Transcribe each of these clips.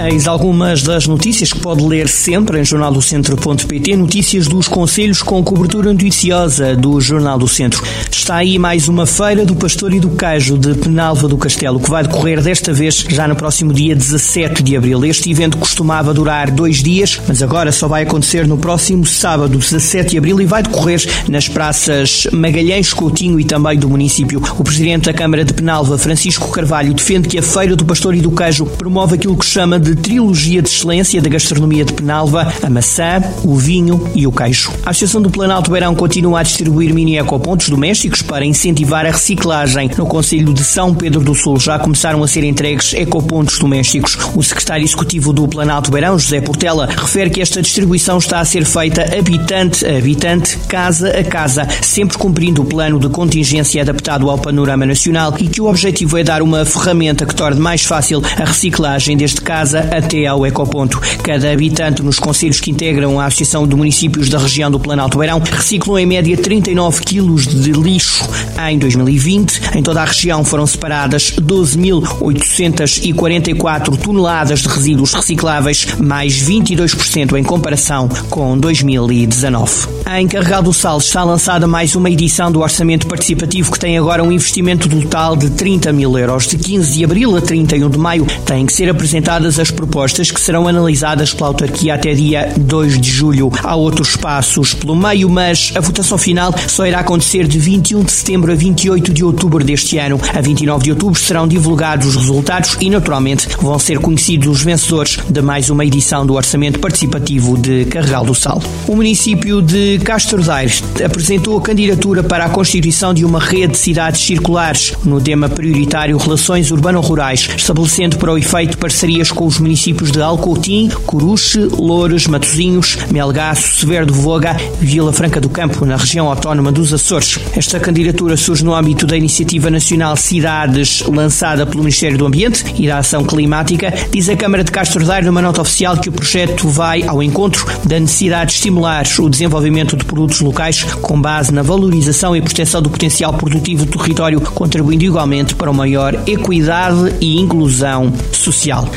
Eis algumas das notícias que pode ler sempre em jornaldocentro.pt, notícias dos conselhos com cobertura noticiosa do Jornal do Centro. Está aí mais uma feira do pastor e do queijo de Penalva do Castelo, que vai decorrer desta vez já no próximo dia 17 de abril. Este evento costumava durar dois dias, mas agora só vai acontecer no próximo sábado, 17 de abril, e vai decorrer nas praças Magalhães, Coutinho e também do município. O presidente da Câmara de Penalva, Francisco Carvalho, defende que a feira do pastor e do queijo promove aquilo que chama de de trilogia de excelência da gastronomia de Penalva, a maçã, o vinho e o queijo. A Associação do Planalto Beirão continua a distribuir mini ecopontos domésticos para incentivar a reciclagem. No Conselho de São Pedro do Sul já começaram a ser entregues ecopontos domésticos. O secretário executivo do Planalto Beirão, José Portela, refere que esta distribuição está a ser feita habitante a habitante, casa a casa, sempre cumprindo o plano de contingência adaptado ao panorama nacional e que o objetivo é dar uma ferramenta que torne mais fácil a reciclagem desde casa casa até ao ecoponto. Cada habitante nos conselhos que integram a Associação de Municípios da região do Planalto Beirão reciclou em média 39 quilos de lixo em 2020. Em toda a região foram separadas 12.844 toneladas de resíduos recicláveis, mais 22% em comparação com 2019. Em Carregal do Sal está lançada mais uma edição do Orçamento Participativo que tem agora um investimento total de 30 mil euros. De 15 de abril a 31 de maio têm que ser apresentadas as as propostas que serão analisadas pela autarquia até dia 2 de julho. Há outros passos pelo meio, mas a votação final só irá acontecer de 21 de setembro a 28 de outubro deste ano. A 29 de outubro serão divulgados os resultados e, naturalmente, vão ser conhecidos os vencedores de mais uma edição do Orçamento Participativo de Carregal do Sal. O município de Castro Daire apresentou a candidatura para a constituição de uma rede de cidades circulares no tema prioritário Relações Urbano-Rurais, estabelecendo para o efeito parcerias com os municípios de Alcoutim, Coruche, Louros, Matozinhos, Melgaço, Severo do Voga e Vila Franca do Campo, na região autónoma dos Açores. Esta candidatura surge no âmbito da Iniciativa Nacional Cidades, lançada pelo Ministério do Ambiente e da Ação Climática. Diz a Câmara de Castro Daire numa nota oficial que o projeto vai ao encontro da necessidade de estimular o desenvolvimento de produtos locais com base na valorização e proteção do potencial produtivo do território, contribuindo igualmente para uma maior equidade e inclusão social.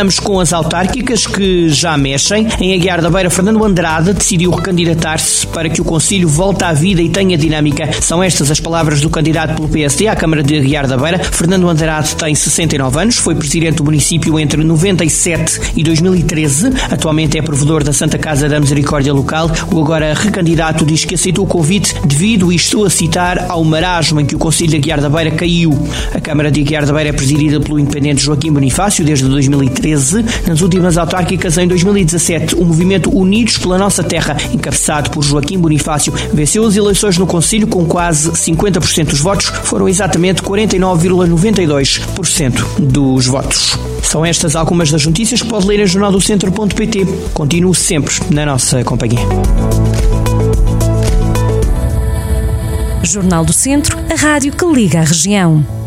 Fechamos com as autárquicas que já mexem. Em Aguiar da Beira, Fernando Andrade decidiu recandidatar-se para que o Conselho volte à vida e tenha dinâmica. São estas as palavras do candidato pelo PSD à Câmara de Aguiar da Beira. Fernando Andrade tem 69 anos, foi presidente do município entre 97 e 2013. Atualmente é provedor da Santa Casa da Misericórdia Local. O agora recandidato diz que aceitou o convite devido, e estou a citar, ao marasmo em que o Conselho de Aguiar da Beira caiu. A Câmara de Aguiar da Beira é presidida pelo independente Joaquim Bonifácio desde 2013 2013. Nas últimas autárquicas, em 2017, o movimento Unidos pela Nossa Terra, encabeçado por Joaquim Bonifácio, venceu as eleições no Conselho com quase 50% dos votos, foram exatamente 49,92% dos votos. São estas algumas das notícias que pode ler em jornaldocentro.pt. Continuo sempre na nossa companhia. Jornal do Centro, a rádio que liga a região.